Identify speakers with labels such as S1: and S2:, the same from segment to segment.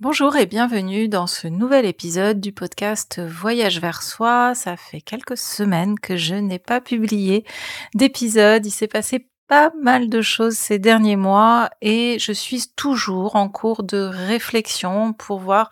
S1: Bonjour et bienvenue dans ce nouvel épisode du podcast Voyage vers soi. Ça fait quelques semaines que je n'ai pas publié d'épisode. Il s'est passé pas mal de choses ces derniers mois et je suis toujours en cours de réflexion pour voir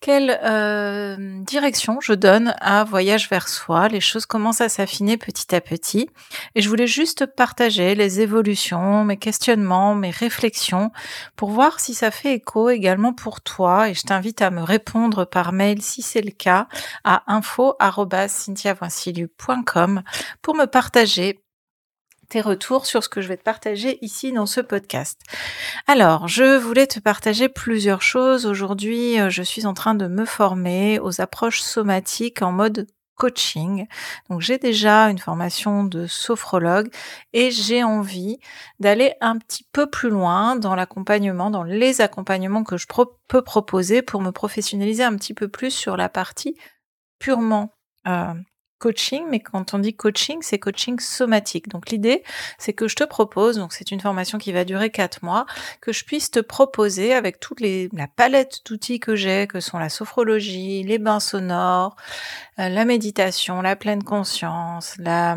S1: quelle euh, direction je donne à Voyage vers soi. Les choses commencent à s'affiner petit à petit et je voulais juste partager les évolutions, mes questionnements, mes réflexions pour voir si ça fait écho également pour toi et je t'invite à me répondre par mail si c'est le cas à info@cynthiavoincilu.com pour me partager tes retours sur ce que je vais te partager ici dans ce podcast. Alors, je voulais te partager plusieurs choses. Aujourd'hui, euh, je suis en train de me former aux approches somatiques en mode coaching. Donc j'ai déjà une formation de sophrologue et j'ai envie d'aller un petit peu plus loin dans l'accompagnement, dans les accompagnements que je peux proposer pour me professionnaliser un petit peu plus sur la partie purement euh, coaching, mais quand on dit coaching, c'est coaching somatique. Donc l'idée, c'est que je te propose, donc c'est une formation qui va durer quatre mois, que je puisse te proposer avec toute les, la palette d'outils que j'ai, que sont la sophrologie, les bains sonores, euh, la méditation, la pleine conscience, la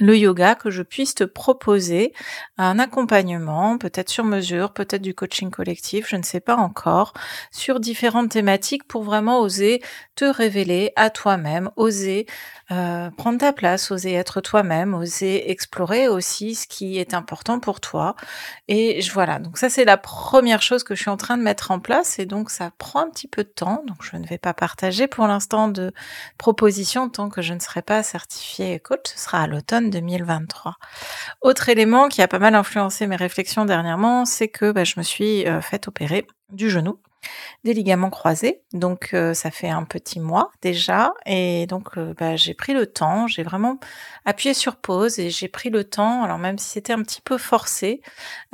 S1: le yoga, que je puisse te proposer un accompagnement, peut-être sur mesure, peut-être du coaching collectif, je ne sais pas encore, sur différentes thématiques pour vraiment oser te révéler à toi-même, oser euh, prendre ta place, oser être toi-même, oser explorer aussi ce qui est important pour toi. Et voilà, donc ça c'est la première chose que je suis en train de mettre en place et donc ça prend un petit peu de temps. Donc je ne vais pas partager pour l'instant de propositions tant que je ne serai pas certifiée coach. Ce sera à l'automne 2023. Autre élément qui a pas mal influencé mes réflexions dernièrement, c'est que bah, je me suis euh, fait opérer du genou des ligaments croisés. Donc euh, ça fait un petit mois déjà et donc euh, bah, j'ai pris le temps, j'ai vraiment appuyé sur pause et j'ai pris le temps, alors même si c'était un petit peu forcé,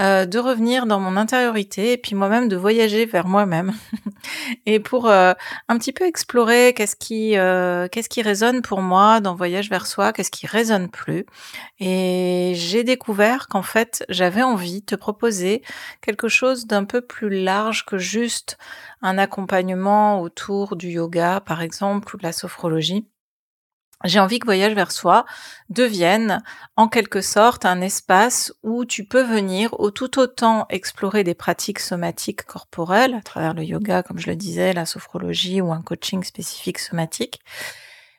S1: euh, de revenir dans mon intériorité et puis moi-même de voyager vers moi-même et pour un petit peu explorer qu'est-ce qui qu'est-ce qui résonne pour moi dans Voyage vers soi, qu'est-ce qui résonne plus. Et j'ai découvert qu'en fait j'avais envie de te proposer quelque chose d'un peu plus large que juste un accompagnement autour du yoga, par exemple, ou de la sophrologie. J'ai envie que Voyage vers soi devienne en quelque sorte un espace où tu peux venir au tout autant explorer des pratiques somatiques corporelles à travers le yoga, comme je le disais, la sophrologie ou un coaching spécifique somatique,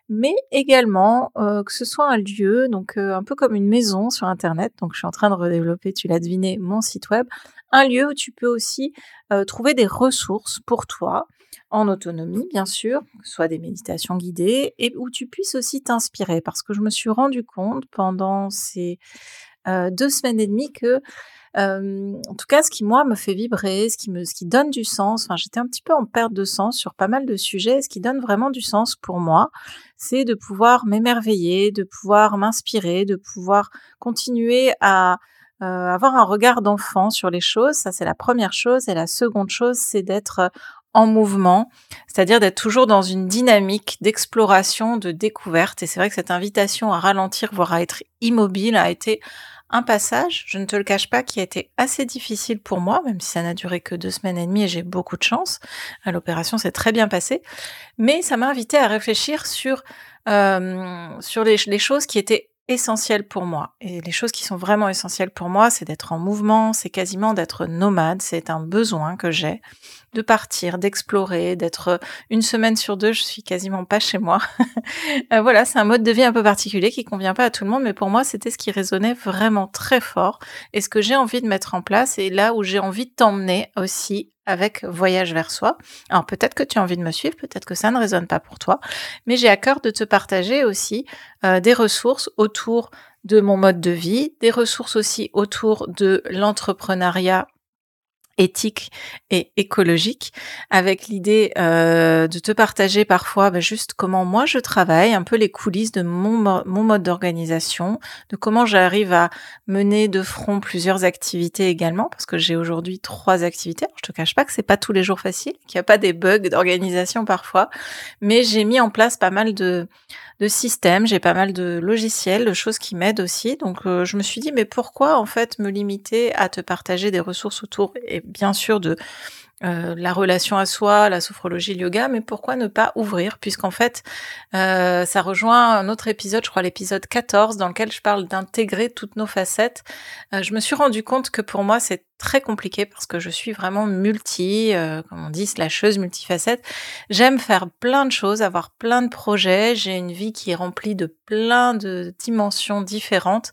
S1: mais également euh, que ce soit un lieu, donc euh, un peu comme une maison sur Internet. Donc je suis en train de redévelopper, tu l'as deviné, mon site web, un lieu où tu peux aussi euh, trouver des ressources pour toi en autonomie, bien sûr, soit des méditations guidées, et où tu puisses aussi t'inspirer, parce que je me suis rendu compte pendant ces deux semaines et demie que en tout cas, ce qui moi me fait vibrer, ce qui me, donne du sens. Enfin, j'étais un petit peu en perte de sens sur pas mal de sujets. Ce qui donne vraiment du sens pour moi, c'est de pouvoir m'émerveiller, de pouvoir m'inspirer, de pouvoir continuer à euh, avoir un regard d'enfant sur les choses. Ça, c'est la première chose. Et la seconde chose, c'est d'être en mouvement, c'est-à-dire d'être toujours dans une dynamique d'exploration, de découverte. Et c'est vrai que cette invitation à ralentir, voire à être immobile, a été un passage, je ne te le cache pas, qui a été assez difficile pour moi, même si ça n'a duré que deux semaines et demie et j'ai beaucoup de chance. L'opération s'est très bien passée, mais ça m'a invité à réfléchir sur euh, sur les choses qui étaient essentielles pour moi. Et les choses qui sont vraiment essentielles pour moi, c'est d'être en mouvement, c'est quasiment d'être nomade, c'est un besoin que j'ai de partir, d'explorer, d'être une semaine sur deux, je suis quasiment pas chez moi. Euh, voilà, c'est un mode de vie un peu particulier qui convient pas à tout le monde, mais pour moi, c'était ce qui résonnait vraiment très fort et ce que j'ai envie de mettre en place et là où j'ai envie de t'emmener aussi avec Voyage vers soi. Alors peut-être que tu as envie de me suivre, peut-être que ça ne résonne pas pour toi, mais j'ai à cœur de te partager aussi euh, des ressources autour de mon mode de vie, des ressources aussi autour de l'entrepreneuriat éthique et écologique, avec l'idée euh, de te partager parfois bah, juste comment moi je travaille, un peu les coulisses de mon, mon mode d'organisation, de comment j'arrive à mener de front plusieurs activités également, parce que j'ai aujourd'hui trois activités. Alors, je te cache pas que c'est pas tous les jours facile, qu'il n'y a pas des bugs d'organisation parfois, mais j'ai mis en place pas mal de de systèmes, j'ai pas mal de logiciels, de choses qui m'aident aussi. Donc euh, je me suis dit mais pourquoi en fait me limiter à te partager des ressources autour et bien sûr de euh, la relation à soi, la sophrologie, le yoga, mais pourquoi ne pas ouvrir? Puisqu'en fait, euh, ça rejoint un autre épisode, je crois l'épisode 14, dans lequel je parle d'intégrer toutes nos facettes. Euh, je me suis rendu compte que pour moi, c'est très compliqué parce que je suis vraiment multi, euh, comme on dit, slasheuse, multifacette. J'aime faire plein de choses, avoir plein de projets. J'ai une vie qui est remplie de plein de dimensions différentes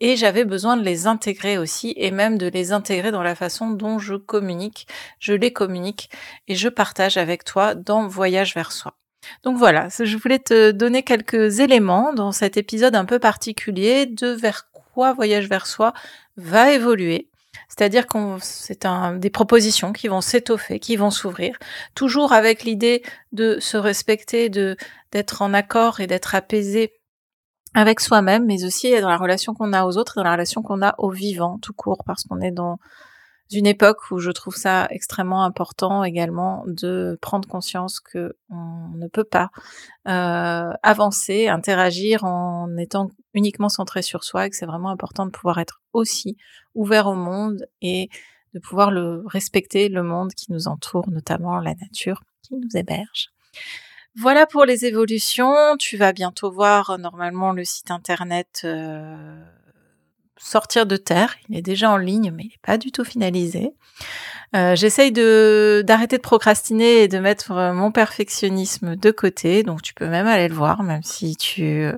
S1: et j'avais besoin de les intégrer aussi et même de les intégrer dans la façon dont je communique. Je les communique et je partage avec toi dans Voyage vers soi. Donc voilà, je voulais te donner quelques éléments dans cet épisode un peu particulier de vers quoi Voyage vers soi va évoluer c'est-à-dire qu'on c'est des propositions qui vont s'étoffer, qui vont s'ouvrir, toujours avec l'idée de se respecter, de d'être en accord et d'être apaisé avec soi-même, mais aussi dans la relation qu'on a aux autres, dans la relation qu'on a au vivant tout court, parce qu'on est dans d'une époque où je trouve ça extrêmement important également de prendre conscience que on ne peut pas euh, avancer, interagir en étant uniquement centré sur soi et que c'est vraiment important de pouvoir être aussi ouvert au monde et de pouvoir le respecter le monde qui nous entoure, notamment la nature qui nous héberge. Voilà pour les évolutions. Tu vas bientôt voir normalement le site internet euh, sortir de terre. Il est déjà en ligne, mais il n'est pas du tout finalisé. Euh, J'essaye de d'arrêter de procrastiner et de mettre euh, mon perfectionnisme de côté. Donc tu peux même aller le voir, même si tu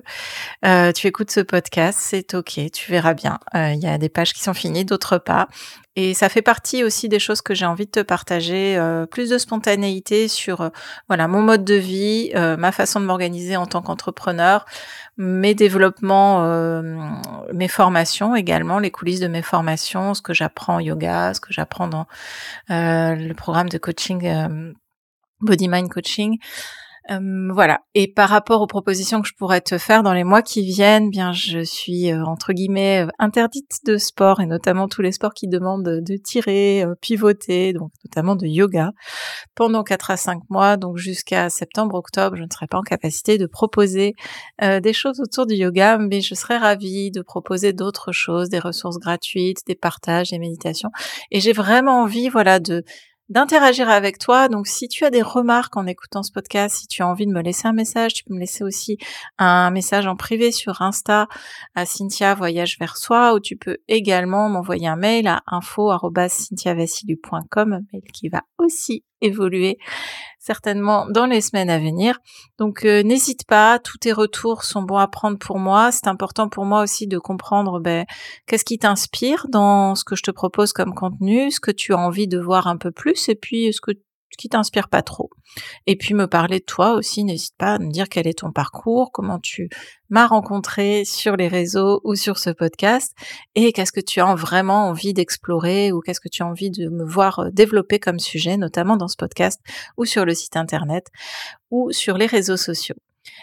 S1: euh, tu écoutes ce podcast, c'est ok, tu verras bien. Euh, il y a des pages qui sont finies, d'autres pas. Et ça fait partie aussi des choses que j'ai envie de te partager, euh, plus de spontanéité sur euh, voilà mon mode de vie, euh, ma façon de m'organiser en tant qu'entrepreneur, mes développements, mes formations également, les coulisses de mes formations, ce que j'apprends en yoga, ce que j'apprends dans le programme de coaching Body Mind Coaching voilà. Et par rapport aux propositions que je pourrais te faire dans les mois qui viennent, bien, je suis euh, entre guillemets euh, interdite de sport et notamment tous les sports qui demandent de tirer, euh, pivoter, donc notamment de yoga pendant 4 à 5 mois, donc jusqu'à septembre-octobre, je ne serai pas en capacité de proposer des choses autour du yoga, mais je serais ravie de proposer d'autres choses, des ressources gratuites, des partages, des méditations. Et j'ai vraiment envie, voilà, de d'interagir avec toi. Donc, si tu as des remarques en écoutant ce podcast, si tu as envie de me laisser un message, tu peux me laisser aussi un message en privé sur Insta à Cynthia Voyage vers soi, ou tu peux également m'envoyer un mail à info@cynthiavassilu.com, mail qui va aussi évoluer certainement dans les semaines à venir. Donc euh, n'hésite pas, tous tes retours sont bons à prendre pour moi. C'est important pour moi aussi de comprendre ben, qu'est-ce qui t'inspire dans ce que je te propose comme contenu, ce que tu as envie de voir un peu plus, et puis ce que qui t'inspire pas trop. Et puis me parler de toi aussi, n'hésite pas à me dire quel est ton parcours, comment tu m'as rencontré sur les réseaux ou sur ce podcast, et qu'est-ce que tu as vraiment envie d'explorer ou qu'est-ce que tu as envie de me voir euh, développer comme sujet, notamment dans ce podcast ou sur le site internet ou sur les réseaux sociaux.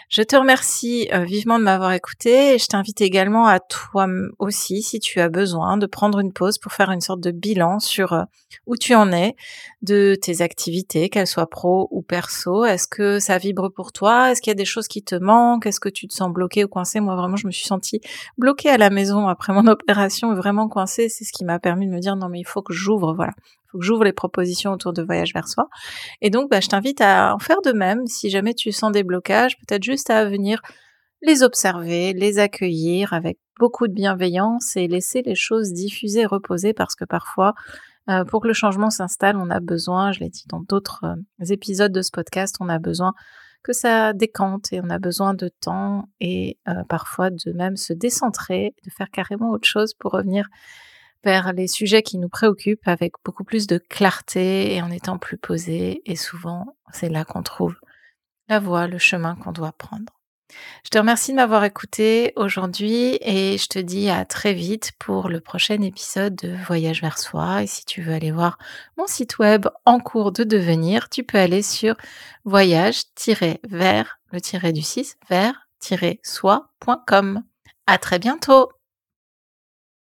S1: Je te remercie euh, vivement de m'avoir écouté et je t'invite également à toi aussi, si tu as besoin, de prendre une pause pour faire une sorte de bilan sur euh, où tu en es de tes activités, qu'elles soient pro ou perso. Est-ce que ça vibre pour toi? Est-ce qu'il y a des choses qui te manquent? Est-ce que tu te sens bloqué ou coincé Moi, vraiment, je me suis sentie bloquée à la maison après mon opération, vraiment coincée. C'est ce qui m'a permis de me dire non mais il faut que j'ouvre, voilà faut que j'ouvre les propositions autour de voyage vers soi. Et donc, bah, je t'invite à en faire de même. Si jamais tu sens des blocages, peut-être juste à venir les observer, les accueillir avec beaucoup de bienveillance et laisser les choses diffuser, reposer, parce que parfois, euh, pour que le changement s'installe, on a besoin, je l'ai dit dans d'autres euh, épisodes de ce podcast, on a besoin que ça décante et on a besoin de temps et euh, parfois de même se décentrer, de faire carrément autre chose pour revenir vers les sujets qui nous préoccupent avec beaucoup plus de clarté et en étant plus posé. Et souvent, c'est là qu'on trouve la voie, le chemin qu'on doit prendre. Je te remercie de m'avoir écouté aujourd'hui et je te dis à très vite pour le prochain épisode de Voyage vers soi. Et si tu veux aller voir mon site web en cours de devenir, tu peux aller sur voyage-vers, le tiré du 6, vers-soi.com. À très bientôt!